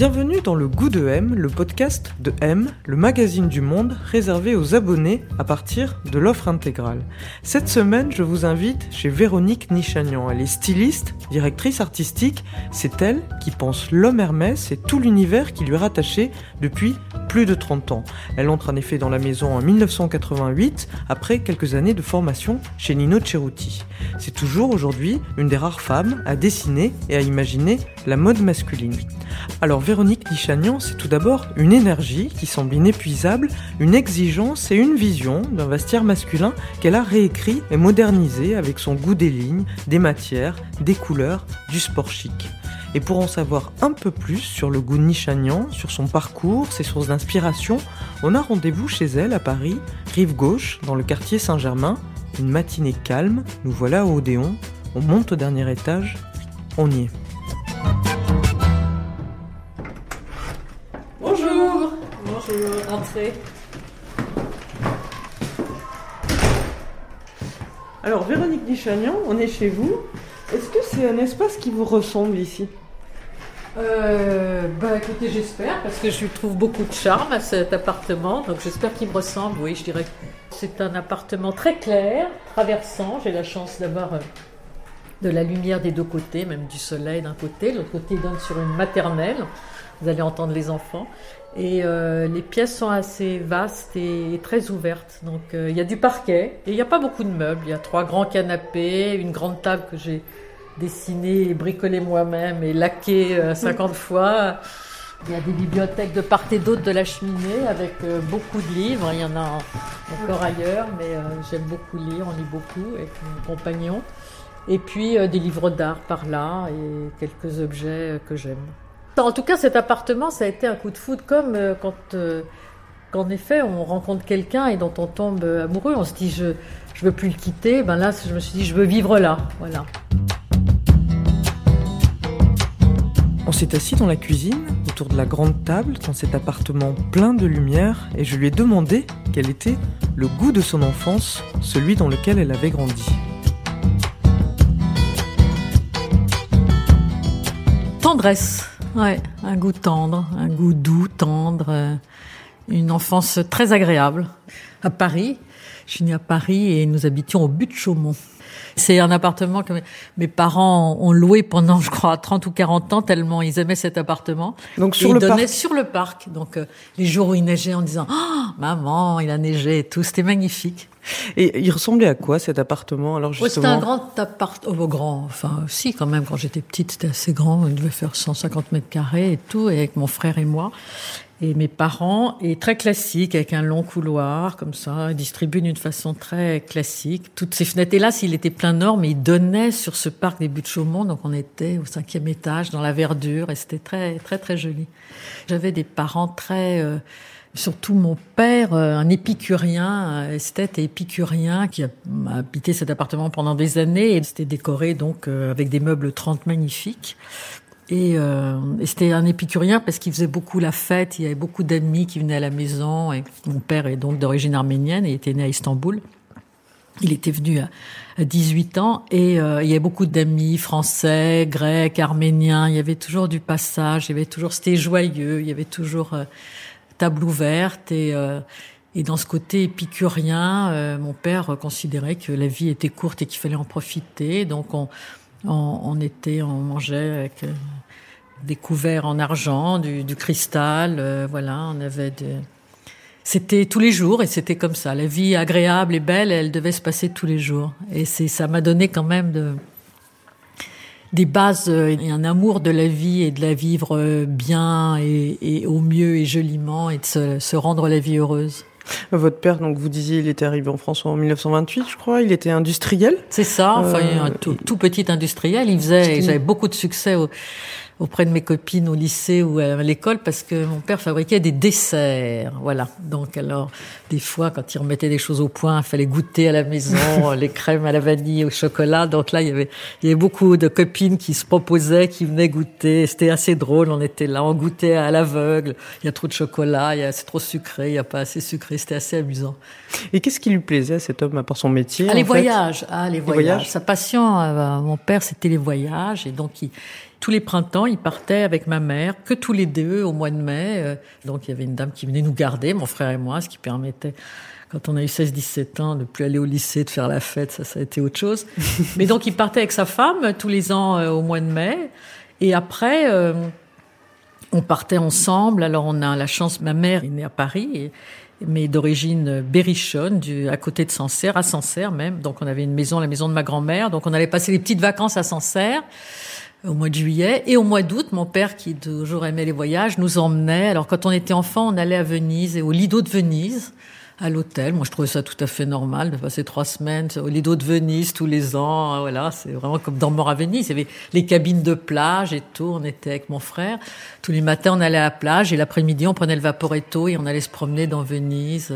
Bienvenue dans le Goût de M, le podcast de M, le magazine du monde réservé aux abonnés à partir de l'offre intégrale. Cette semaine, je vous invite chez Véronique Nichagnan. Elle est styliste, directrice artistique. C'est elle qui pense l'homme Hermès et tout l'univers qui lui est rattaché depuis plus de 30 ans. Elle entre en effet dans la maison en 1988 après quelques années de formation chez Nino Ceruti. C'est toujours aujourd'hui une des rares femmes à dessiner et à imaginer la mode masculine. Alors Véronique Nichagnan, c'est tout d'abord une énergie qui semble inépuisable, une exigence et une vision d'un vestiaire masculin qu'elle a réécrit et modernisé avec son goût des lignes, des matières, des couleurs, du sport chic. Et pour en savoir un peu plus sur le goût de Nichagnan, sur son parcours, ses sources d'inspiration, on a rendez-vous chez elle à Paris, rive gauche, dans le quartier Saint-Germain. Une matinée calme, nous voilà au Odéon, on monte au dernier étage, on y est. Alors Véronique Nichagnan, on est chez vous. Est-ce que c'est un espace qui vous ressemble ici? Euh, bah écoutez, j'espère, parce que je trouve beaucoup de charme à cet appartement, donc j'espère qu'il me ressemble, oui, je dirais. C'est un appartement très clair, traversant, j'ai la chance d'avoir euh, de la lumière des deux côtés, même du soleil d'un côté, l'autre côté donne sur une maternelle, vous allez entendre les enfants, et euh, les pièces sont assez vastes et très ouvertes, donc euh, il y a du parquet, et il n'y a pas beaucoup de meubles, il y a trois grands canapés, une grande table que j'ai dessiné et bricolé moi-même et laqué euh, 50 fois. Il y a des bibliothèques de part et d'autre de la cheminée avec euh, beaucoup de livres. Il y en a encore ailleurs, mais j'aime beaucoup lire, on lit beaucoup avec mon compagnon. Et puis des livres d'art par là et quelques objets que j'aime. En tout cas, cet appartement, ça a été un coup de foudre comme euh, quand, euh, qu'en effet, on rencontre quelqu'un et dont on tombe amoureux. On se dit, je je veux plus le quitter. Ben là, je me suis dit, je veux vivre là. Voilà. On s'est assis dans la cuisine, autour de la grande table, dans cet appartement plein de lumière, et je lui ai demandé quel était le goût de son enfance, celui dans lequel elle avait grandi. Tendresse, ouais, un goût tendre, un goût doux, tendre, euh, une enfance très agréable. À Paris, je suis née à Paris et nous habitions au but de Chaumont. C'est un appartement que mes- parents ont loué pendant, je crois, 30 ou 40 ans, tellement ils aimaient cet appartement. Donc sur ils le parc, sur le parc. Donc euh, les jours où il neigeait en disant oh, maman, il a neigé et tout, c'était magnifique. Et il ressemblait à quoi cet appartement Alors Ouais, c'était un justement, grand appart, oh, grand, enfin, si, quand même, quand j'étais petite, c'était assez grand, il devait faire 150 mètres carrés et tout, et avec mon frère et moi, et mes parents, et très classique, avec un long couloir, comme ça, distribué d'une façon très classique. Toutes ces fenêtres, et là, s'il était plein nord, mais il donnait sur ce parc des buts de Chaumont, donc on était au cinquième étage, dans la verdure, et c'était très, très, très joli. J'avais des parents très, euh, Surtout mon père, euh, un épicurien, un esthète et épicurien, qui a habité cet appartement pendant des années c'était décoré donc euh, avec des meubles 30 magnifiques. Et, euh, et c'était un épicurien parce qu'il faisait beaucoup la fête, il y avait beaucoup d'amis qui venaient à la maison. Et mon père est donc d'origine arménienne et était né à Istanbul. Il était venu à, à 18 ans et euh, il y avait beaucoup d'amis français, grecs, arméniens. Il y avait toujours du passage, il y avait toujours, c'était joyeux, il y avait toujours euh, table ouverte et euh, et dans ce côté épicurien, euh, mon père considérait que la vie était courte et qu'il fallait en profiter. Donc on, on, on était, on mangeait avec euh, des couverts en argent, du, du cristal, euh, voilà, on avait des... C'était tous les jours et c'était comme ça. La vie agréable et belle, elle devait se passer tous les jours. Et c'est, ça m'a donné quand même de, des bases euh, et un amour de la vie et de la vivre euh, bien et, et au mieux et joliment et de se, se rendre la vie heureuse. votre père, donc vous disiez, il était arrivé en France en 1928, je crois. Il était industriel. C'est ça, enfin Euh, un tout, tout petit industriel. Il faisait, ils avaient beaucoup de succès au, auprès de mes copines au lycée ou à l'école parce que mon père fabriquait des desserts. Voilà. Donc alors, des fois, quand il remettait des choses au point, il fallait goûter à la maison les crèmes à la vanille, au chocolat. Donc là, il y avait, il y avait beaucoup de copines qui se proposaient, qui venaient goûter. C'était assez drôle. On était là, on goûtait à l'aveugle. Il y a trop de chocolat, il y a, c'est trop sucré, il n'y a pas assez sucré. C'était assez amusant. Et qu'est-ce qui lui plaisait à cet homme à part son métier ah, les, voyages. ah, les, voyages? Sa passion, euh, mon père, c'était les voyages. Et donc, il, tous les printemps, il partait avec ma mère, que tous les deux au mois de mai. Euh, donc il y avait une dame qui venait nous garder, mon frère et moi, ce qui permettait, quand on a eu 16-17 ans, de plus aller au lycée, de faire la fête, ça, ça a été autre chose. Mais donc il partait avec sa femme tous les ans euh, au mois de mai. Et après, euh, on partait ensemble. Alors on a la chance, ma mère est née à Paris. mais d'origine berrichonne, du, à côté de Sancerre, à Sancerre même. Donc on avait une maison, la maison de ma grand-mère. Donc on allait passer les petites vacances à Sancerre au mois de juillet. Et au mois d'août, mon père, qui toujours aimait les voyages, nous emmenait. Alors quand on était enfant, on allait à Venise et au Lido de Venise, à l'hôtel. Moi, je trouvais ça tout à fait normal de passer trois semaines au Lido de Venise tous les ans. Voilà, c'est vraiment comme dans Mort à Venise. Il y avait les cabines de plage et tout. On était avec mon frère. Tous les matins, on allait à la plage et l'après-midi, on prenait le vaporetto et on allait se promener dans Venise.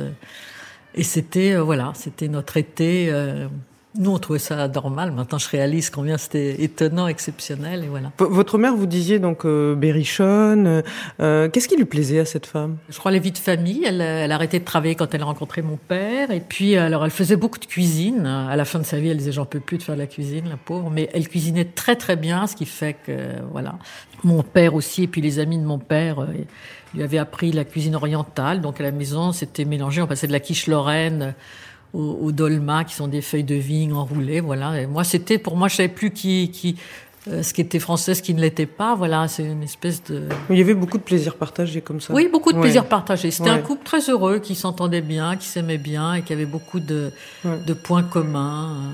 Et c'était, euh, voilà, c'était notre été. Euh, nous, on trouvait ça normal. Maintenant, je réalise combien c'était étonnant, exceptionnel, et voilà. votre mère, vous disiez donc euh, berrichonne. Euh, Qu'est-ce qui lui plaisait à cette femme? Je crois la vie de famille. Elle, elle a arrêté de travailler quand elle a rencontré mon père, et puis alors elle faisait beaucoup de cuisine. À la fin de sa vie, elle disait j'en peux plus de faire de la cuisine, la pauvre. Mais elle cuisinait très très bien, ce qui fait que voilà. Mon père aussi, et puis les amis de mon père. Euh, lui avaient appris la cuisine orientale, donc à la maison, c'était mélangé. On passait de la quiche lorraine au dolma, qui sont des feuilles de vigne enroulées. Voilà. Moi, c'était pour moi, je savais plus qui, qui, euh, ce qui était français, ce qui ne l'était pas. Voilà, c'est une espèce de. Il y avait beaucoup de plaisir partagé comme ça. Oui, beaucoup de plaisir partagé. C'était un couple très heureux, qui s'entendait bien, qui s'aimait bien et qui avait beaucoup de, de points communs.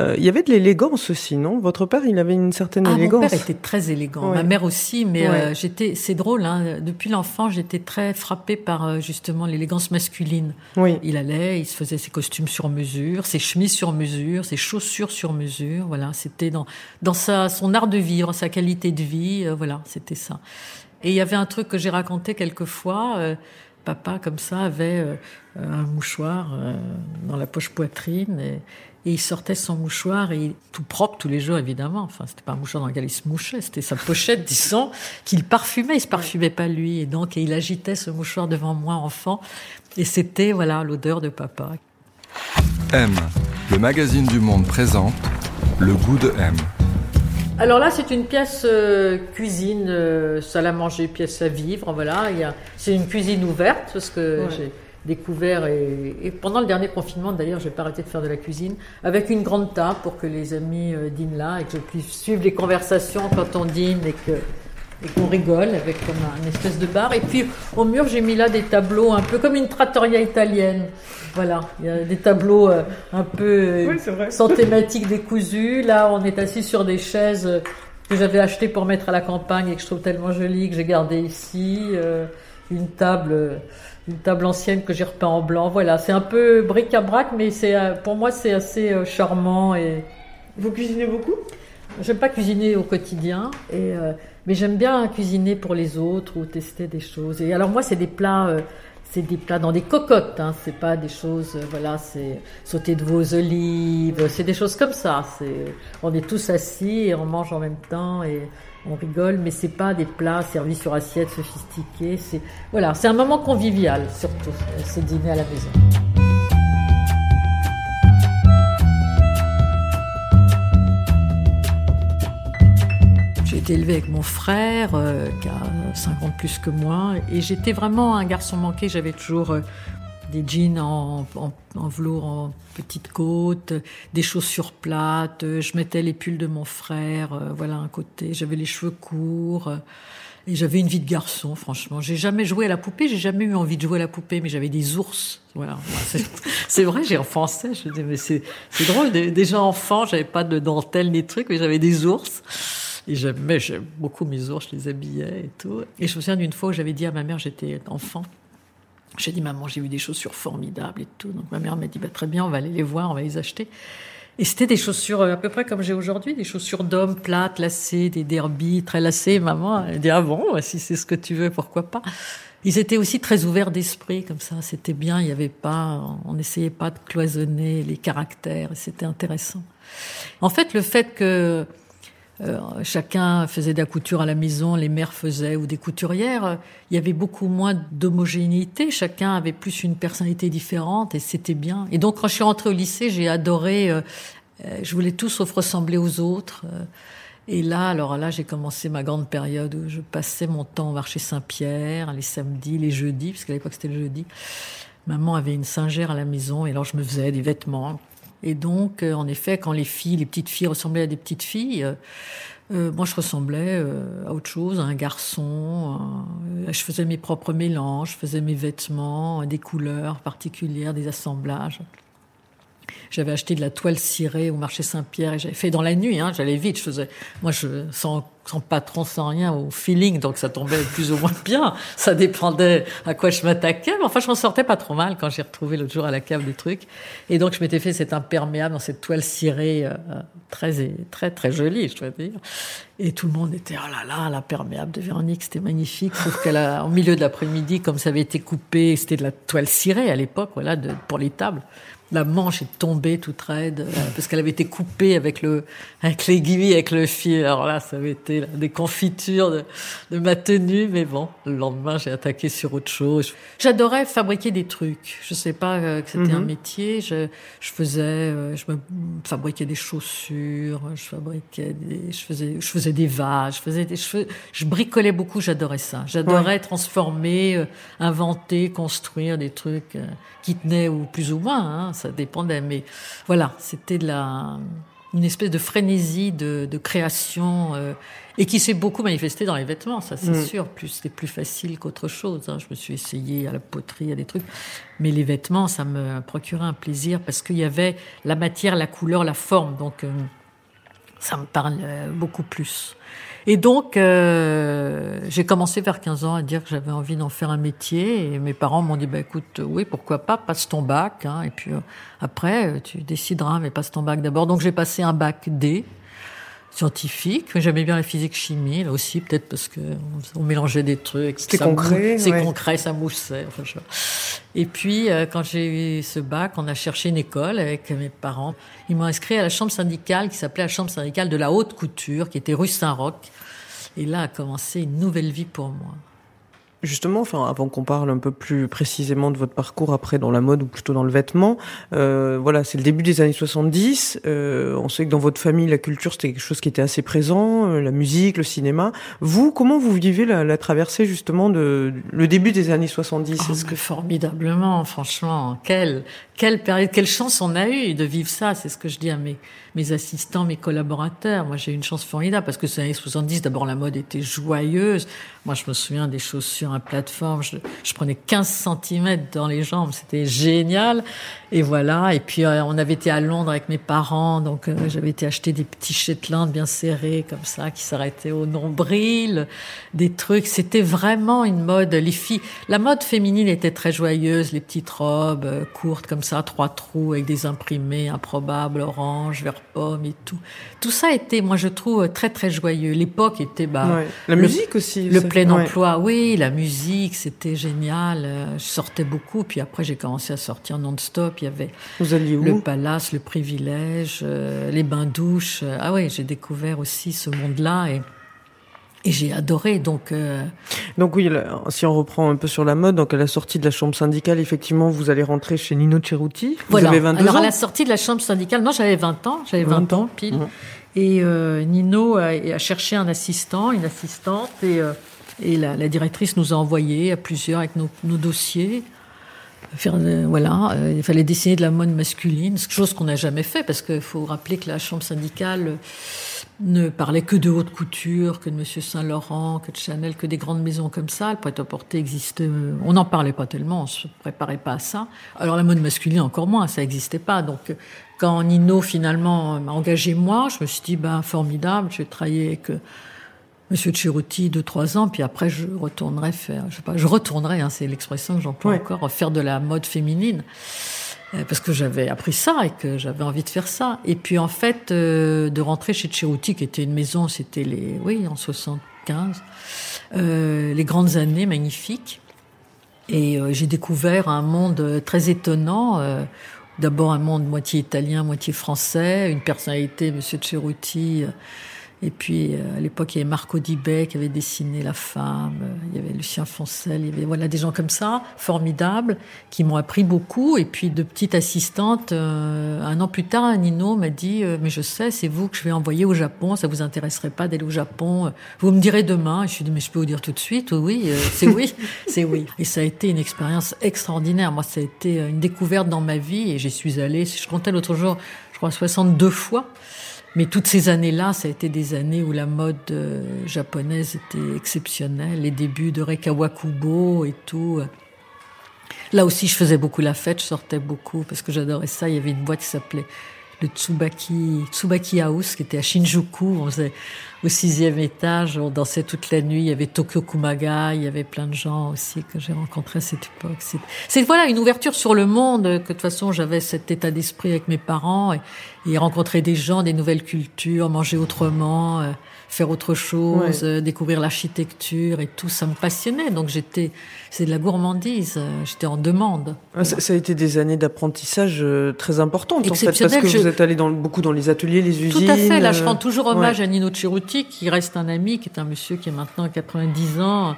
Euh, il y avait de l'élégance aussi, non? Votre père, il avait une certaine ah, élégance. Mon père était très élégant. Ma mère aussi, mais euh, j'étais. C'est drôle. Hein, depuis l'enfant, j'étais très frappée par justement l'élégance masculine. Oui. Il allait, il se faisait ses costumes sur mesure, ses chemises sur mesure, ses chaussures sur mesure. Voilà, c'était dans dans sa son art de vivre, sa qualité de vie, euh, voilà, c'était ça. Et il y avait un truc que j'ai raconté quelquefois. Euh, papa, comme ça, avait euh, un mouchoir dans la poche poitrine et, il sortait son mouchoir et tout propre tous les jours évidemment. Enfin, c'était pas un mouchoir dans lequel il se mouchait, c'était sa pochette, disons, qu'il parfumait. Il se parfumait pas lui et donc il agitait ce mouchoir devant moi enfant et c'était voilà l'odeur de papa. M, le magazine du Monde présente le goût de M. Alors là, c'est une pièce euh, cuisine, euh, salle à manger, pièce à vivre. Voilà, c'est une cuisine ouverte parce que j'ai découvert et, pendant le dernier confinement d'ailleurs, j'ai pas arrêté de faire de la cuisine avec une grande table pour que les amis euh, dînent là et que je puisse suivre les conversations quand on dîne et que et qu'on rigole avec comme un, espèce de bar. Et puis au mur, j'ai mis là des tableaux un peu comme une trattoria italienne. Voilà, il y a des tableaux euh, un peu euh, sans thématique décousu. Là, on est assis sur des chaises euh, que j'avais achetées pour mettre à la campagne et que je trouve tellement jolies que j'ai gardées ici. une table, une table ancienne que j'ai repeint en blanc. Voilà, c'est un peu bric-à-brac, mais c'est pour moi c'est assez charmant et. Vous cuisinez beaucoup? J'aime pas cuisiner au quotidien et mais j'aime bien cuisiner pour les autres ou tester des choses. Et alors moi, c'est des plats, euh, c'est des plats dans des cocottes. Hein. C'est pas des choses, euh, voilà, c'est sauter de vos olives. C'est des choses comme ça. On est tous assis et on mange en même temps et on rigole. Mais c'est pas des plats servis sur assiette sophistiqués. C'est voilà, c'est un moment convivial surtout ce dîner à la maison. Été élevé avec mon frère, euh, qui a 50 ans plus que moi, et j'étais vraiment un garçon manqué. J'avais toujours euh, des jeans en, en, velours en petite côte, des chaussures plates. Je mettais les pulls de mon frère, euh, voilà un côté. J'avais les cheveux courts. et j'avais une vie de garçon, franchement. J'ai jamais joué à la poupée, j'ai jamais eu envie de jouer à la poupée, mais j'avais des ours. Voilà. C'est vrai, j'ai enfant Je dis, mais c'est drôle. Déjà enfant, j'avais pas de dentelle ni de trucs, mais j'avais des ours. Et j'aimais, j'aime beaucoup mes ours, je les habillais et tout. Et je me souviens d'une fois où j'avais dit à ma mère, j'étais enfant, j'ai dit, maman, j'ai vu des chaussures formidables et tout. Donc ma mère m'a dit, bah, très bien, on va aller les voir, on va les acheter. Et c'était des chaussures à peu près comme j'ai aujourd'hui, des chaussures d'homme plates, lacées, des derbies très lacées. Maman, elle dit ah bon, si c'est ce que tu veux, pourquoi pas? Ils étaient aussi très ouverts d'esprit, comme ça. C'était bien. Il y avait pas, on n'essayait pas de cloisonner les caractères. C'était intéressant. En fait, le fait que euh, chacun faisait de la couture à la maison, les mères faisaient ou des couturières. Il y avait beaucoup moins d'homogénéité. Chacun avait plus une personnalité différente et c'était bien. Et donc quand je suis rentrée au lycée, j'ai adoré. Euh, euh, je voulais tous sauf ressembler aux autres. Et là, alors là, j'ai commencé ma grande période où je passais mon temps au marché Saint-Pierre, les samedis, les jeudis, parce qu'à l'époque c'était le jeudi. Maman avait une singère à la maison et alors je me faisais des vêtements et donc, euh, en effet, quand les filles, les petites filles ressemblaient à des petites filles, euh, euh moi je ressemblais à autre chose, à un garçon. je faisais mes propres mélanges, je faisais mes vêtements, des couleurs particulières, des assemblages. J'avais acheté de la toile cirée au marché Saint-Pierre et j'avais fait dans la nuit. Hein, J'allais vite. Je faisais, moi, je sans, sans patron, sans rien, au feeling, donc ça tombait plus ou moins bien. Ça dépendait à quoi je m'attaquais, mais enfin, je m'en sortais pas trop mal quand j'ai retrouvé l'autre jour à la cave des trucs. Et donc, je m'étais fait cet imperméable dans cette toile cirée euh, très très très jolie, je dois dire. Et tout le monde était oh là là, l'imperméable de Véronique, c'était magnifique. Sauf qu'au milieu de l'après-midi, comme ça avait été coupé, c'était de la toile cirée à l'époque, voilà, de, pour les tables la manche est tombée toute raide euh, parce qu'elle avait été coupée avec le avec l'aiguille avec le fil. Alors là, ça avait été des confitures de, de, ma tenue, mais bon, le lendemain, j'ai attaqué sur autre chose. J'adorais fabriquer des trucs. Je sais pas euh, que c'était un mhm. métier. Je, je faisais, euh, je me fabriquais des chaussures, je fabriquais des, je faisais, je faisais des vases, je faisais des, je, je bricolais beaucoup. J'adorais ça. J'adorais transformer, inventer, construire des trucs qui tenaient ou plus ou moins. Hein ça dépendait. Mais voilà, c'était de la une espèce de frénésie de, de création euh, et qui s'est beaucoup manifestée dans les vêtements, ça c'est mm. sûr. Plus c'était plus facile qu'autre chose. Hein. Je me suis essayée à la poterie, à des trucs, mais les vêtements, ça me procurait un plaisir parce qu'il y avait la matière, la couleur, la forme, donc euh, ça me parle euh, beaucoup plus. Et donc, euh, j'ai commencé vers 15 ans à dire que j'avais envie d'en faire un métier. Et mes parents m'ont dit, bah, écoute, oui, pourquoi pas, passe ton bac. Hein, et puis euh, après, tu décideras, mais passe ton bac d'abord. Donc j'ai passé un bac D scientifique. J'aimais bien la physique chimie, là aussi, peut-être parce que on mélangeait des trucs. C'était concret. C'est concret, ça moussait. Enfin, Et puis, euh, quand j'ai eu ce bac, on a cherché une école avec mes parents. Ils m'ont inscrit à la chambre syndicale qui s'appelait la chambre syndicale de la haute couture, qui était rue Saint-Roch. Et là a commencé une nouvelle vie pour moi. Justement, enfin, avant qu'on parle un peu plus précisément de votre parcours après dans la mode ou plutôt dans le vêtement, euh, voilà, c'est le début des années 70. Euh, on sait que dans votre famille, la culture c'était quelque chose qui était assez présent, euh, la musique, le cinéma. Vous, comment vous vivez la, la traversée justement de le début des années 70 oh, que formidablement, franchement, quelle quelle période, quelle chance on a eu de vivre ça. C'est ce que je dis à mes mes assistants, mes collaborateurs. Moi, j'ai eu une chance formidable parce que ces années 70, d'abord la mode était joyeuse. Moi, je me souviens des chaussures à plateforme. Je, je prenais 15 cm dans les jambes. C'était génial. Et voilà. Et puis, euh, on avait été à Londres avec mes parents. Donc, euh, j'avais été acheter des petits Shetland bien serrés, comme ça, qui s'arrêtaient au nombril. Des trucs. C'était vraiment une mode. Les filles, la mode féminine était très joyeuse. Les petites robes euh, courtes, comme ça, trois trous avec des imprimés improbables, orange, vert pomme et tout. Tout ça était, moi, je trouve, très, très joyeux. L'époque était, bah. La musique aussi plein emploi, oui, la musique, c'était génial. Euh, je sortais beaucoup, puis après j'ai commencé à sortir non-stop. Il y avait Vous alliez où? le palace, le privilège, euh, les bains-douches. Ah oui, j'ai découvert aussi ce monde-là et et j'ai adoré, donc. Euh... Donc oui, si on reprend un peu sur la mode, donc à la sortie de la chambre syndicale, effectivement, vous allez rentrer chez Nino Ceruti. Vous voilà. avez 22 Alors ans. à la sortie de la chambre syndicale, non, j'avais 20 ans, j'avais 20, ans pile. Mmh. Et euh, Nino a, a, cherché un assistant, une assistante, et euh, et la, directrice nous a envoyé à plusieurs avec nos, dossiers. Euh, voilà, euh, il fallait dessiner de la mode masculine, chose qu'on n'a jamais fait parce qu'il faut rappeler que la chambre syndicale ne parlait que de haute couture, que de Monsieur Saint Laurent, que de Chanel, que des grandes maisons comme ça. Le prêt-à-porter existait, euh, on n'en parlait pas tellement, on se préparait pas à ça. Alors la mode masculine encore moins, ça n'existait pas. Donc quand Nino finalement m'a engagé moi, je me suis dit ben formidable, je vais travailler avec Monsieur Cheruti de trois ans, puis après je retournerai faire, je sais pas, je retournerai, hein, c'est l'expression que j'emploie ouais. encore, faire de la mode féminine. Euh, parce que j'avais appris ça et que j'avais envie de faire ça. Et puis en fait, euh, de rentrer chez Cheruti, qui était une maison, c'était les, oui, en 75, euh, les grandes années magnifiques. Et euh, j'ai découvert un monde très étonnant. D'abord un monde moitié italien, moitié français, une personnalité, Monsieur Cheruti et puis, euh, à l'époque, il y avait Marco Dibet qui avait dessiné La Femme, euh, il y avait Lucien Foncel, il y avait voilà, des gens comme ça, formidables, qui m'ont appris beaucoup. Et puis, de petite assistante, euh, un an plus tard, Nino m'a dit, mais je sais, c'est vous que je vais envoyer au Japon, ça vous intéresserait pas d'aller au Japon, vous me direz demain. Et je ai dit, mais je peux vous dire tout de suite, oui, c'est oui, c'est oui. Et ça a été une expérience extraordinaire. Moi, ça a été une découverte dans ma vie et j'y suis allée, je comptais l'autre jour, je crois 62 fois. Mais toutes ces années-là, ça a été des années où la mode euh, japonaise était exceptionnelle, les débuts de Rekawakubo et tout. Là aussi, je faisais beaucoup la fête, je sortais beaucoup parce que j'adorais ça. Il y avait une boîte qui s'appelait le Tsubaki, Tsubaki House, qui était à Shinjuku. Au sixième étage, on dansait toute la nuit. Il y avait Tokyo Kumaga, il y avait plein de gens aussi que j'ai rencontrés à cette époque. C'est voilà une ouverture sur le monde. Que de toute façon, j'avais cet état d'esprit avec mes parents et, rencontrer des gens, des nouvelles cultures, manger autrement. Euh, faire autre chose, euh, découvrir l'architecture et tout, ça me passionnait. Donc j'étais, c'est de la gourmandise, euh, j'étais en demande. Ah, ça, a été des années d'apprentissage euh, très importantes en fait, parce que vous êtes allé dans, beaucoup dans les ateliers, les usines. Tout à fait. Là, je rends toujours hommage à Nino Ceruti, qui reste un ami, qui est un monsieur qui est maintenant 90 ans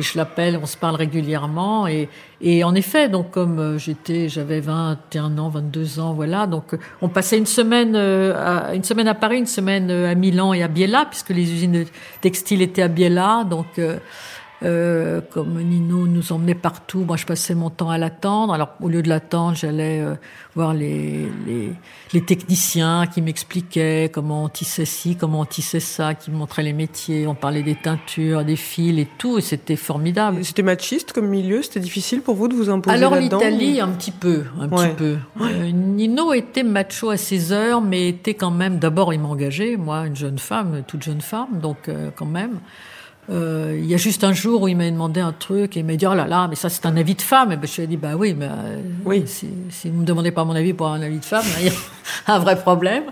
et je l'appelle, on se parle régulièrement. Et, et en effet, donc comme euh, j'étais, j'avais 21 ans, 22 ans, voilà. Donc on passait une semaine, euh, à, une semaine à Paris, une semaine euh, à Milan et à Biella, puisque les usines textiles étaient à Biella. Donc euh, comme Nino nous emmenait partout, moi je passais mon temps à l'attendre. Alors au lieu de l'attendre, j'allais euh, voir les, les, les, techniciens qui m'expliquaient comment on tissait ci, comment on tissait ça, qui me montraient les métiers. On parlait des teintures, des fils et tout, et c'était formidable. C'était machiste comme milieu, c'était difficile pour vous de vous imposer Alors l'Italie, un petit peu, un petit peu. Euh, Nino était macho à ses heures, mais était quand même. D'abord, il m'engageait, moi, une jeune femme, toute jeune femme, donc quand même. Euh, il y a juste un jour où il m'a demandé un truc et il m'a dit oh là là mais ça c'est un avis de femme et ben, je lui ai dit bah oui mais euh, oui. si, si vous me demandez pas mon avis pour un avis de femme il y a un vrai problème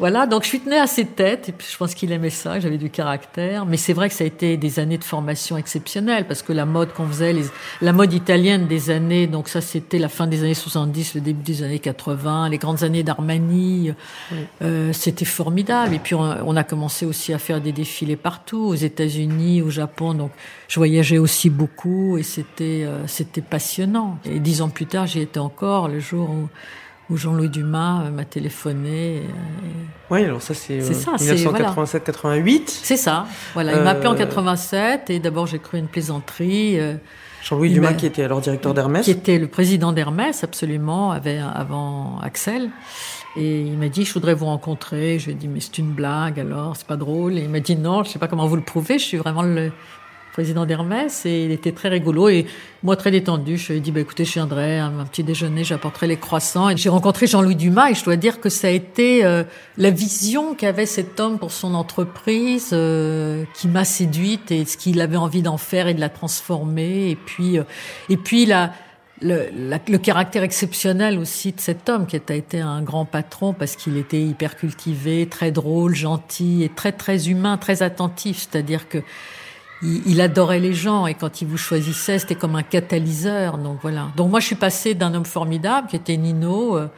voilà, donc je suis tenue à ses têtes, et puis je pense qu'il aimait ça, j'avais du caractère. Mais c'est vrai que ça a été des années de formation exceptionnelles, parce que la mode qu'on faisait, les, la mode italienne des années, donc ça c'était la fin des années 70, le début des années 80, les grandes années d'Armani, euh, c'était formidable. Et puis on, a commencé aussi à faire des défilés partout, aux États-Unis, au Japon, donc je voyageais aussi beaucoup, et c'était euh, c'était passionnant. Et dix ans plus tard, j'y étais encore, le jour où où Jean-Louis Dumas euh, m'a téléphoné. Euh, oui, alors ça c'est 1987-88. C'est ça, voilà. Il m'a appelé en 87 et d'abord j'ai cru une plaisanterie. Euh, Jean-Louis Dumas qui était alors directeur d'Hermès. Qui était le président d'Hermès, absolument, avait, avant Axel. Et il m'a dit, je voudrais vous rencontrer. Je lui ai dit, mais c'est une blague alors, c'est pas drôle. Et il m'a dit, non, je sais pas comment vous le prouvez, je suis vraiment le, président d'Hermès, et il était très rigolo. Et moi, très détendu, je lui ai dit, bah, écoutez, je viendrai à un petit déjeuner, j'apporterai les croissants. Et j'ai rencontré Jean-Louis Dumas, et je dois dire que ça a été euh, la vision qu'avait cet homme pour son entreprise euh, qui m'a séduite, et ce qu'il avait envie d'en faire et de la transformer. Et puis, euh, et puis la, le, le, caractère exceptionnel aussi de cet homme qui a été un grand patron parce qu'il était hyper cultivé, très drôle, gentil et très très humain, très attentif. C'est-à-dire que il, adorait les gens et quand il vous choisissait, c'était comme un catalyseur. Donc voilà. Donc moi, je suis passée d'un homme formidable qui était Nino. Euh,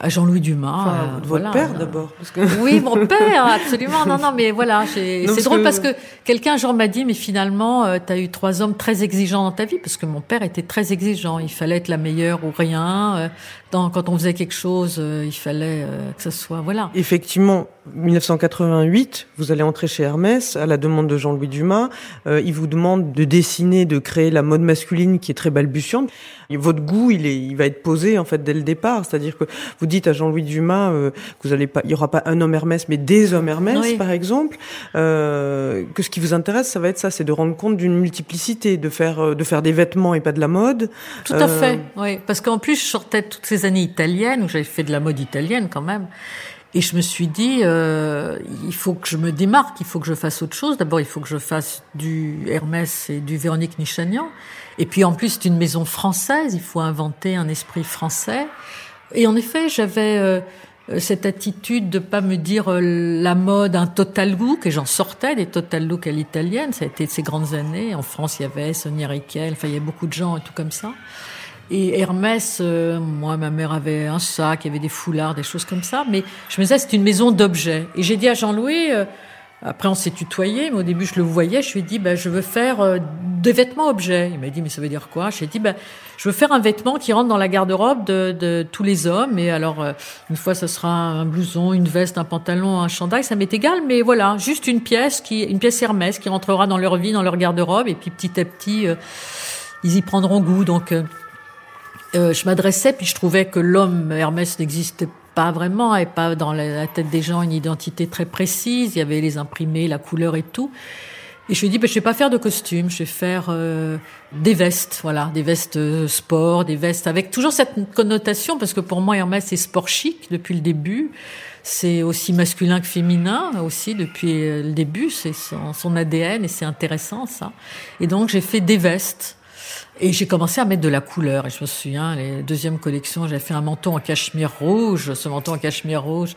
à Jean-Louis Dumas. Enfin, euh, votre père d'abord. Oui, mon père, absolument. Non, non, mais voilà, c'est drôle parce que quelqu'un un jour m'a dit, mais finalement, euh, tu as eu trois hommes très exigeants dans ta vie, parce que mon père était très exigeant. Il fallait être la meilleure ou rien. Euh, dans, quand on faisait quelque chose, il fallait que ça soit, voilà. Effectivement, 1988, vous allez entrer chez Hermès à la demande de Jean-Louis Dumas. il vous demande de dessiner, de créer la mode masculine qui est très balbutiante. Et votre goût, il, est, il va être posé en fait dès le départ. C'est-à-dire que vous dites à Jean-Louis Dumas que vous allez pas, il y aura pas un homme Hermès, mais des hommes Hermès, par exemple. que ce qui vous intéresse, ça va être ça, c'est de rendre compte d'une multiplicité, de faire euh, de faire des vêtements et pas de la mode. Tout à fait, euh, oui, parce qu'en plus je sortais toutes ces années italiennes où j'avais fait de la mode italienne quand même. Et je me suis dit, euh, il faut que je me démarque, il faut que je fasse autre chose. D'abord, il faut que je fasse du Hermès et du Véronique Nichanian. Et puis en plus, c'est une maison française, il faut inventer un esprit français. Et en effet, j'avais euh, cette attitude de pas me dire euh, la mode un total look, et j'en sortais des total look à l'italienne. Ça a été ces grandes années. En France, il y avait Sonia Riquel, enfin, il y a beaucoup de gens et tout comme ça. Et Hermès, euh, moi, ma mère avait un sac, il y avait des foulards, des choses comme ça. Mais je me disais, c'est une maison d'objets. Et j'ai dit à Jean-Louis, après, on s'est tutoyé, mais au début, je le voyais. Je lui ai dit, ben, je veux faire euh, des vêtements objets. Il m'a dit, mais ça veut dire quoi? Je lui ai dit, ben, je veux faire un vêtement qui rentre dans la garde-robe de, de, tous les hommes. Et alors, euh, une fois, ce sera un blouson, une veste, un pantalon, un chandail. Ça m'est égal, mais voilà, juste une pièce qui, une pièce Hermès qui rentrera dans leur vie, dans leur garde-robe. Et puis, petit à petit, euh, ils y prendront goût. Donc, je m'adressais, puis je trouvais que l'homme Hermès n'existait pas vraiment, et pas dans la tête des gens une identité très précise. Il y avait les imprimés, la couleur et tout. Et je lui ai dit, ben, je vais pas faire de costume, je vais faire euh, des vestes, voilà, des vestes euh, sport, des vestes avec toujours cette connotation, parce que pour moi, Hermès, c'est sport chic depuis le début. C'est aussi masculin que féminin, aussi depuis euh, le début. C'est son ADN et c'est intéressant, ça. Et donc, j'ai fait des vestes et j'ai commencé à mettre de la couleur. Et je me souviens, les deuxièmes collections, j'avais fait un manteau en cachemire rouge. Ce manteau en cachemire rouge,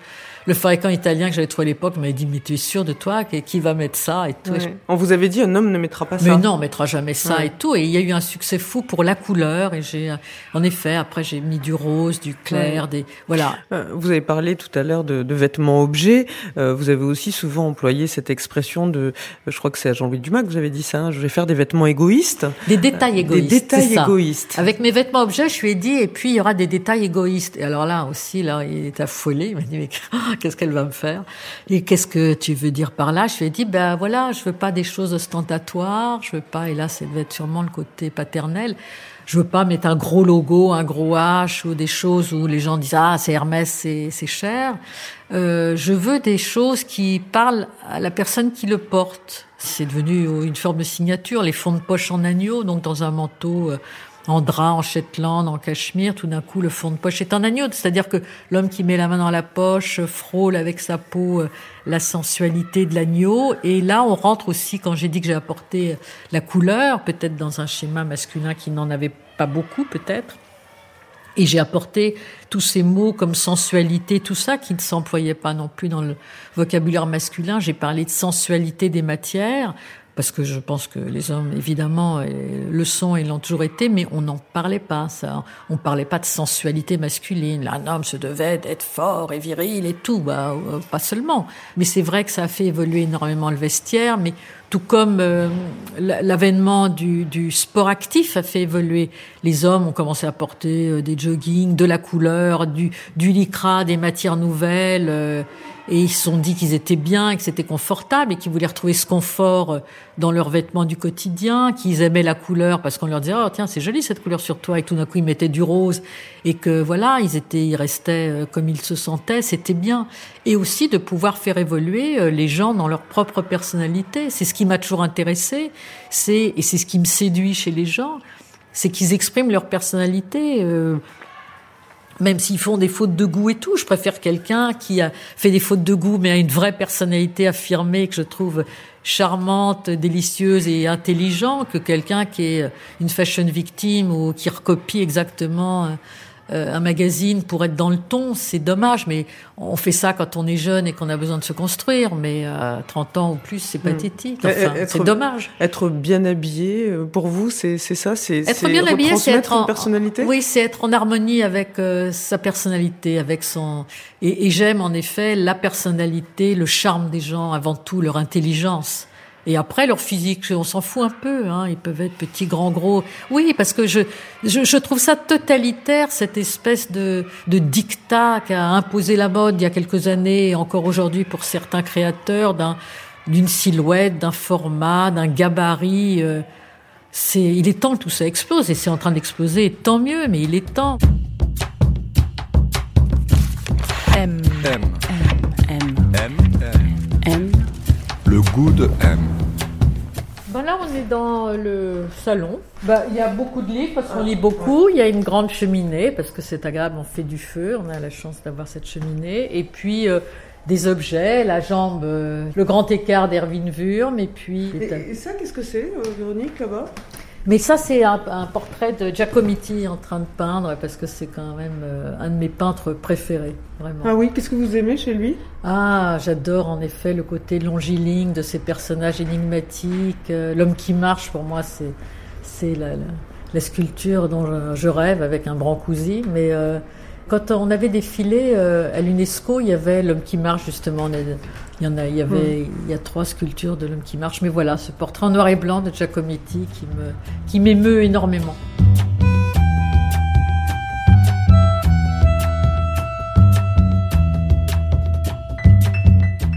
le fabricant italien que j'avais trouvé à l'époque m'avait dit, mais tu es sûr de toi? Qui va mettre ça et tout? On vous avait dit, un homme ne mettra pas ça. Mais non, on mettra jamais ça et tout. Et il y a eu un succès fou pour la couleur. Et j'ai, en effet, après j'ai mis du rose, du clair, des voilà. Euh, vous avez parlé tout à l'heure de, de, vêtements objets. Euh, vous avez aussi souvent employé cette expression de, je crois que c'est à Jean-Louis Dumas que vous avez dit ça. Hein, je vais faire des vêtements égoïstes. Des détails égoïstes. Des détails égoïstes. Avec mes vêtements objets, je lui ai dit, et puis il y aura des détails égoïstes. Et alors là aussi, là, il est affolé. Il m'a dit, mais qu'est-ce qu'elle va me faire? Et qu'est-ce que tu veux dire par là? Je lui ai dit, ben voilà, je veux pas des choses ostentatoires, je veux pas, et là, ça va être sûrement le côté paternel, je veux pas mettre un gros logo, un gros H ou des choses où les gens disent ah c'est Hermès, c'est cher. Euh, je veux des choses qui parlent à la personne qui le porte. C'est devenu une forme de signature, les fonds de poche en agneau, donc dans un manteau euh, en drap, en Shetland, en cachemire, tout d'un coup le fond de poche est en agneau. C'est-à-dire que l'homme qui met la main dans la poche frôle avec sa peau euh, la sensualité de l'agneau. Et là, on rentre aussi, quand j'ai dit que j'ai apporté la couleur, peut-être dans un schéma masculin qui n'en avait pas beaucoup, peut-être. Et j'ai apporté tous ces mots comme sensualité, tout ça qui ne s'employait pas non plus dans le vocabulaire masculin. J'ai parlé de sensualité des matières, parce que je pense que les hommes, évidemment, euh, le sont et l'ont toujours été, mais on n'en parlait pas, ça. On parlait pas de sensualité masculine. Un homme se devait d'être fort et viril et tout, bah, euh, pas seulement. Mais c'est vrai que ça a fait évoluer énormément le vestiaire, mais tout comme euh, l'avènement du, sport actif a fait évoluer. Les hommes ont commencé à porter des joggings, de la couleur, du, du lycra, des matières nouvelles et ils se sont dit qu'ils étaient bien, que c'était confortable et qu'ils voulaient retrouver ce confort euh, dans leurs vêtements du quotidien, qu'ils aimaient la couleur parce qu'on leur disait oh tiens c'est joli cette couleur sur toi. Et tout d'un coup ils mettaient du rose. Et que voilà ils étaient ils restaient euh, comme ils se sentaient. C'était bien. Et aussi de pouvoir faire évoluer euh, les gens dans leur propre personnalité. C'est ce qui m'a toujours intéressé. C'est et c'est ce qui me séduit chez les gens. C'est qu'ils expriment leur personnalité même s'ils font des fautes de goût et tout. Je préfère quelqu'un qui a fait des fautes de goût, mais a une vraie personnalité affirmée que je trouve charmante, délicieuse et intelligente, que quelqu'un qui est une fashion victime ou qui recopie exactement euh, un magazine pour être dans le ton, c'est dommage, mais on fait ça quand on est jeune et qu'on a besoin de se construire, mais à 30 ans ou plus, c'est hmm. pathétique. Enfin, c'est dommage. Être bien habillé, euh, pour vous, c'est ça C'est être bien habillé, c'est être en, personnalité? Oui, c'est être en harmonie avec euh, sa personnalité, avec son. Et, et j'aime en effet la personnalité, le charme des gens, avant tout leur intelligence. Et après, leur physique, on s'en fout un peu. Hein. Ils peuvent être petits, grands, gros. Oui, parce que je, je, je trouve ça totalitaire, cette espèce de, de dictat qu'a imposé la mode il y a quelques années, et encore aujourd'hui pour certains créateurs, d'un, d'une silhouette, d'un format, d'un gabarit. Euh, c'est, il est temps que tout ça explose, et c'est en train d'exploser. Tant mieux, mais il est temps. M. M. M. Le goût de M. Ben là, on est dans le salon. Ben, il y a beaucoup de livres parce qu'on lit beaucoup. Il y a une grande cheminée parce que c'est agréable, on fait du feu. On a la chance d'avoir cette cheminée. Et puis, euh, des objets, la jambe, euh, le grand écart d'Erwin Wurm. Et puis. Et, ça, qu'est-ce que c'est, euh, Véronique, là-bas? Mais ça, c'est un, un portrait de Giacometti en train de peindre, parce que c'est quand même euh, un de mes peintres préférés, vraiment. Ah oui, qu'est-ce que vous aimez chez lui? Ah, j'adore en effet le côté longiligne de ces personnages énigmatiques. Euh, L'homme qui marche, pour moi, c'est c'est la, la, la sculpture dont je, je rêve avec un Brancusi. Mais euh, quand on avait défilé euh, à l'UNESCO, il y avait l'homme qui marche justement. Il y en a, il y avait, il y a trois sculptures de l'homme qui marche. Mais voilà, ce portrait en noir et blanc de Giacometti qui me, qui m'émeut énormément.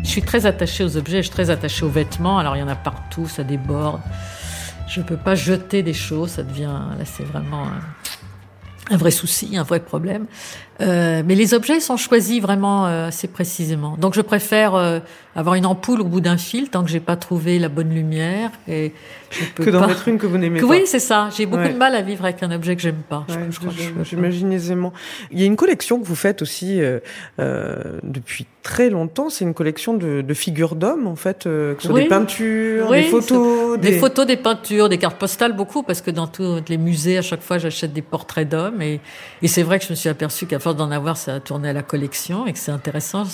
Je suis très attachée aux objets, je suis très attachée aux vêtements. Alors il y en a partout, ça déborde. Je ne peux pas jeter des choses, ça devient là c'est vraiment un vrai souci, un vrai problème. Euh, mais les objets sont choisis vraiment euh, assez précisément. Donc je préfère euh, avoir une ampoule au bout d'un fil tant que j'ai pas trouvé la bonne lumière et je peux Que d'en mettre une que vous n'aimez pas. oui, c'est ça. J'ai beaucoup Ouais. de mal à vivre avec un objet que j'aime pas. Ouais. J'imagine aisément. Il y a une collection que vous faites aussi euh, euh, depuis très longtemps. C'est une collection de, de figures d'hommes, en fait, euh, que ce soit Oui. des peintures, Oui, des photos, Des photos, des peintures, des cartes postales, beaucoup, parce que dans tous les musées, à chaque fois, j'achète des portraits d'hommes. Et, et c'est vrai que je me suis aperçue qu'à force d'en avoir, ça a tourné à la collection et que c'est intéressant.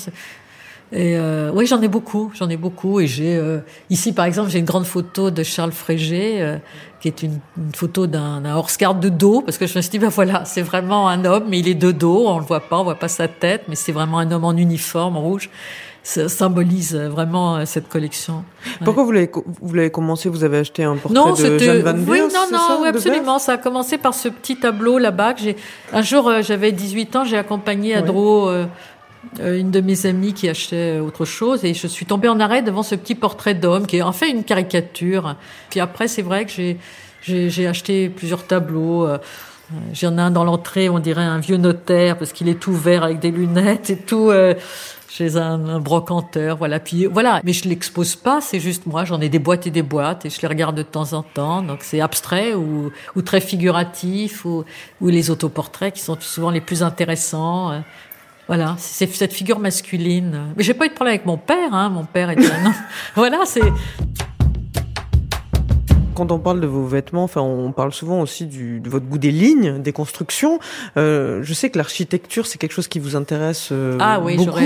Et euh, oui, j'en ai beaucoup, j'en ai beaucoup. Et j'ai euh, ici, par exemple, j'ai une grande photo de Charles Frégé, euh, qui est une, une photo d'un d'un horse-guard de dos, parce que je me suis dit, ben voilà, c'est vraiment un homme, mais il est de dos, on le voit pas, on voit pas sa tête, mais c'est vraiment un homme en uniforme rouge. Ça symbolise euh, vraiment euh, cette collection. Pourquoi vous l'avez co- vous l'avez commencé Vous avez acheté un portrait Non, de. Jeanne Van Oui, Beers, non, c'est non, ça, oui, absolument. Ça a commencé par ce petit tableau là-bas que j'ai. Un jour, euh, j'avais 18 ans, j'ai accompagné à Ouais. Dro euh, euh, une de mes amies qui achetait euh, autre chose et je suis tombée en arrêt devant ce petit portrait d'homme qui est en fait une caricature. Puis après, c'est vrai que j'ai j'ai acheté plusieurs tableaux. euh, euh, J'en ai un dans l'entrée, on dirait un vieux notaire parce qu'il est tout vert avec des lunettes et tout. euh, chez un, un brocanteur, voilà. Puis voilà, mais je l'expose pas, c'est juste moi, j'en ai des boîtes et des boîtes et je les regarde de temps en temps. Donc c'est abstrait ou, ou très figuratif ou, ou les autoportraits qui sont souvent les plus intéressants. Voilà, c'est cette figure masculine. Mais j'ai pas eu de problème avec mon père, hein. Mon père était un... voilà, c'est Quand on parle de vos vêtements, enfin, on parle souvent aussi du, de votre goût des lignes, des constructions. Euh, je sais que l'architecture, c'est quelque chose qui vous intéresse euh, Ah oui, beaucoup.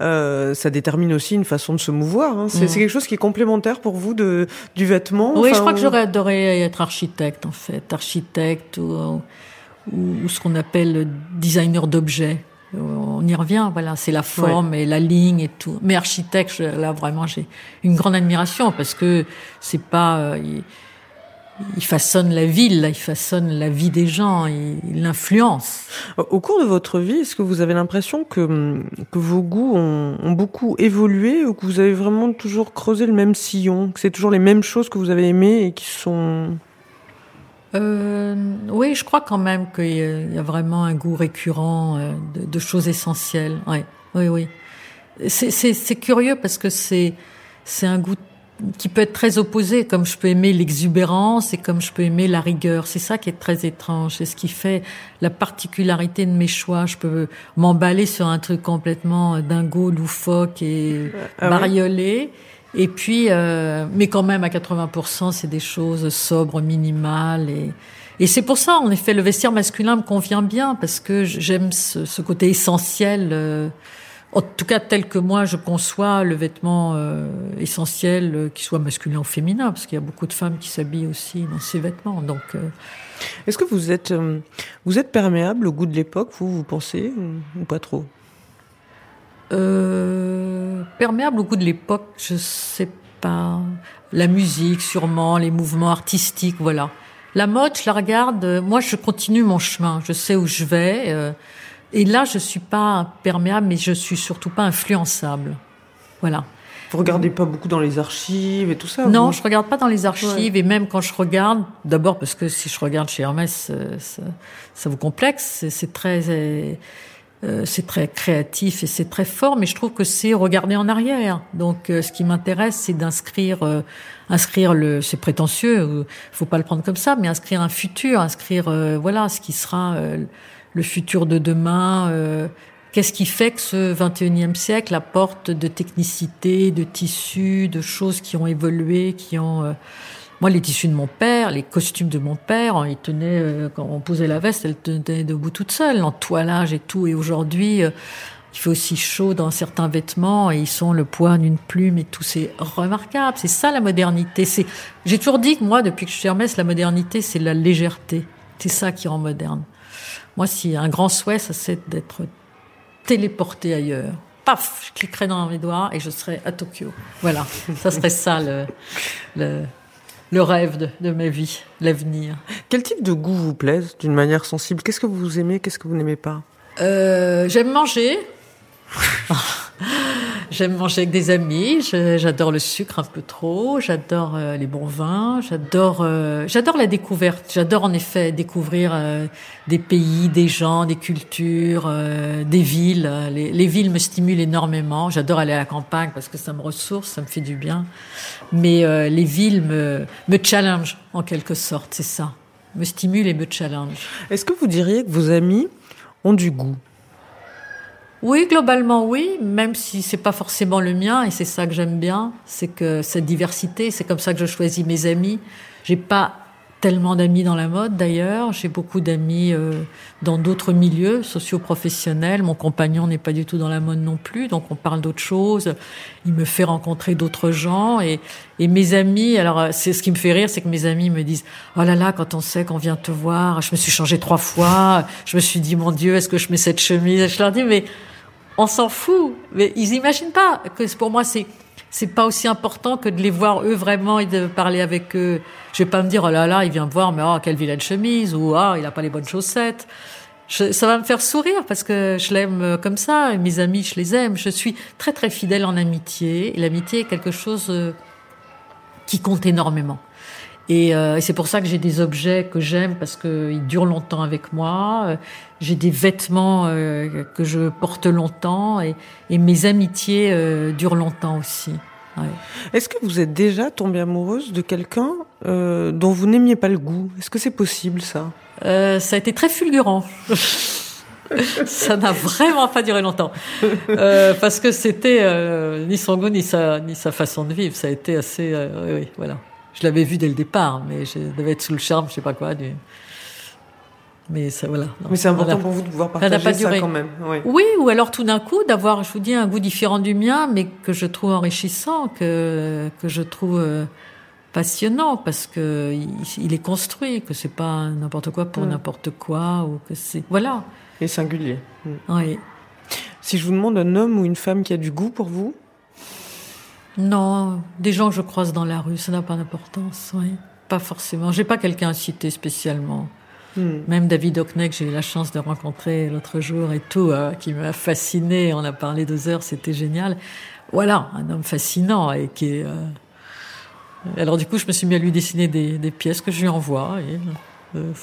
Euh, ça détermine aussi une façon de se mouvoir. Hein. C'est Mhm. c'est quelque chose qui est complémentaire pour vous de, du vêtement. Oui, je crois que j'aurais adoré être architecte, en fait. Architecte ou, ou, ou ce qu'on appelle designer d'objets. On y revient, voilà, c'est la forme et la ligne et tout. Mais architecte, là vraiment, j'ai une grande admiration parce que c'est pas, euh, il, il façonne la ville, là, il façonne la vie des gens, il il l'influence. Au cours de votre vie, est-ce que vous avez l'impression que, que vos goûts ont, ont beaucoup évolué ou que vous avez vraiment toujours creusé le même sillon, que c'est toujours les mêmes choses que vous avez aimées et qui sont... Euh, oui, je crois quand même qu'il y, a- vraiment un goût récurrent euh, de, de choses essentielles. Ouais, oui, oui. C'est- curieux parce que c'est un goût qui peut être très opposé, comme je peux aimer l'exubérance et comme je peux aimer la rigueur. C'est ça qui est très étrange. C'est ce qui fait la particularité de mes choix. Je peux m'emballer sur un truc complètement dingo, loufoque et Ah bariolé. Et puis, euh, mais quand même à 80%, c'est des choses sobres, minimales. Et, et c'est pour ça, en effet, le vestiaire masculin me convient bien parce que j'aime ce, ce côté essentiel. euh, en tout cas, tel que moi je conçois le vêtement euh, essentiel, euh, qu'il soit masculin ou féminin, parce qu'il y a beaucoup de femmes qui s'habillent aussi dans ces vêtements. Donc, euh, Est-ce que vous êtes, euh, vous êtes perméable au goût de l'époque, vous, vous pensez, ou, ou pas trop? Euh, perméable au goût de l'époque, je sais pas. La musique, sûrement, les mouvements artistiques, voilà. La mode, je la regarde. euh, Moi, je continue mon chemin. Je sais où je vais. euh, et là, je suis pas perméable, mais je suis surtout pas influençable. Voilà. Vous regardez pas beaucoup dans les archives et tout ça Non, je regarde pas dans les archives et même quand je regarde, d'abord parce que si je regarde chez Hermès, euh, ça, ça vous complexe, c'est- c'est très, euh, c'est très créatif et c'est très fort, mais je trouve que c'est regarder en arrière. Donc, euh, ce qui m'intéresse, c'est d'inscrire, euh, inscrire le, c'est prétentieux, euh, faut pas le prendre comme ça, mais inscrire un futur, inscrire, voilà, ce qui sera le futur de demain. Qu'est-ce qui fait que ce 21e siècle apporte de technicité, de tissus, de choses qui ont évolué, qui ont Moi, les tissus de mon père, les costumes de mon père, ils tenaient, euh, quand on posait la veste, elle tenait debout toute seule, l'entoilage et tout. Et aujourd'hui, euh, il fait aussi chaud dans certains vêtements et ils sont le poids d'une plume et tout. C'est remarquable. C'est ça la modernité. C'est, j'ai toujours dit que moi, depuis que je suis Hermès, la modernité, c'est la légèreté. C'est ça qui rend moderne. Moi, si un grand souhait, ça c'est d'être téléporté ailleurs. Paf, je cliquerai dans mes doigts et je serai à Tokyo. Voilà, ça serait ça le, le, le rêve de, de ma vie, l'avenir. Quel type de goût vous plaise d'une manière sensible? Qu'est-ce que vous aimez? Qu'est-ce que vous n'aimez pas? Euh, J'aime manger. J'aime manger avec des amis. J'adore le sucre un peu trop. J'adore euh, les bons vins. J'adore, euh, j'adore la découverte. J'adore en effet découvrir euh, des pays, des gens, des cultures, des villes. Les, les, villes me stimulent énormément. J'adore aller à la campagne parce que ça me ressource, ça me fait du bien. Mais les villes me me challenge en quelque sorte. C'est ça. Me stimulent et me challenge. Est-ce que vous diriez que vos amis ont du goût? Oui, globalement oui, même si c'est pas forcément le mien et c'est ça que j'aime bien, c'est que cette diversité, c'est comme ça que je choisis mes amis. J'ai pas tellement d'amis dans la mode d'ailleurs, j'ai beaucoup d'amis euh, dans d'autres milieux socio-professionnels. Mon compagnon n'est pas du tout dans la mode non plus, donc on parle d'autres choses. Il me fait rencontrer d'autres gens et, et mes amis. Alors c'est ce qui me fait rire, c'est que mes amis me disent oh là là quand on sait qu'on vient te voir, je me suis changé trois fois, je me suis dit mon Dieu est-ce que je mets cette chemise Je leur dis mais on s'en fout, mais ils imaginent pas que pour moi c'est c'est pas aussi important que de les voir eux vraiment et de parler avec eux. Je vais pas me dire oh là là, il vient me voir mais oh quelle vilaine chemise ou ah il a pas les bonnes chaussettes. ça va me faire sourire parce que je l'aime comme ça et mes amis je les aime. Je suis très très fidèle en amitié et l'amitié est quelque chose euh, qui compte énormément. Euh, et, c'est pour ça que j'ai des objets que j'aime parce qu'ils durent longtemps avec moi. Euh, j'ai des vêtements euh, que je porte longtemps et, et mes amitiés durent longtemps aussi. Ouais. Est-ce que vous êtes déjà tombée amoureuse de quelqu'un dont vous n'aimiez pas le goût? Est-ce que c'est possible ça? Ça a été très fulgurant. ça n'a vraiment pas duré longtemps euh, parce que c'était euh, ni son goût ni sa ni sa façon de vivre. Ça a été assez euh, oui voilà. Je l'avais vu dès le départ, mais je devais être sous le charme, je sais pas quoi. Du... Mais ça, voilà. mais c'est important pour vous de pouvoir partager ça, ça quand même. Oui. oui, ou alors tout d'un coup d'avoir, je vous dis, un goût différent du mien, mais que je trouve enrichissant, que que je trouve euh, passionnant parce que il, il, est construit, que c'est pas n'importe quoi pour mm. n'importe quoi, ou que c'est voilà. Et singulier. Mm. Oui. Si je vous demande un homme ou une femme qui a du goût pour vous, non, des gens que je croise dans la rue, ça n'a pas d'importance, oui. Pas forcément. J'ai pas quelqu'un à citer spécialement. Hmm. Même David Hockney, que j'ai eu la chance de rencontrer l'autre jour et tout, euh, qui m'a fasciné. On a parlé deux heures, c'était génial. Voilà, un homme fascinant et qui est. Euh... Alors du coup, je me suis mis à lui dessiner des, des pièces que je lui envoie. Et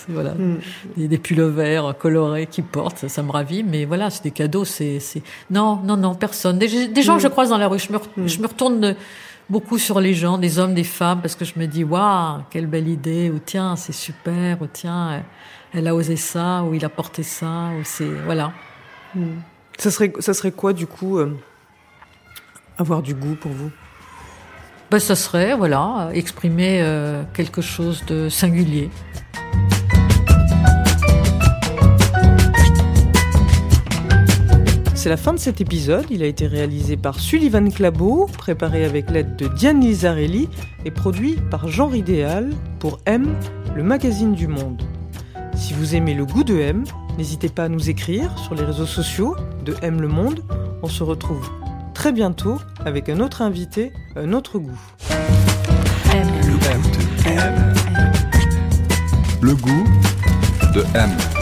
voilà, mm. des, des pullovers colorés qui portent, ça, me ravit. Mais voilà, c'est des cadeaux. C'est, c'est non, non, non, personne. Des, des gens que je mm. croise dans la rue, je me, mm. je me retourne beaucoup sur les gens, des hommes, des femmes, parce que je me dis waouh, quelle belle idée. Ou tiens, c'est super. Ou tiens, elle a osé ça. Ou il a porté ça. Ou c'est voilà. Ça serait, ça serait quoi du coup euh, avoir du goût pour vous? Ben, ça serait voilà exprimer euh, quelque chose de singulier. C'est la fin de cet épisode. Il a été réalisé par Sullivan Clabot, préparé avec l'aide de Diane Lizarelli et produit par Jean Ridéal pour M, le magazine du monde. Si vous aimez le goût de M, n'hésitez pas à nous écrire sur les réseaux sociaux de M le monde. On se retrouve très bientôt avec un autre invité, un autre goût. Le goût de M. Le goût de M.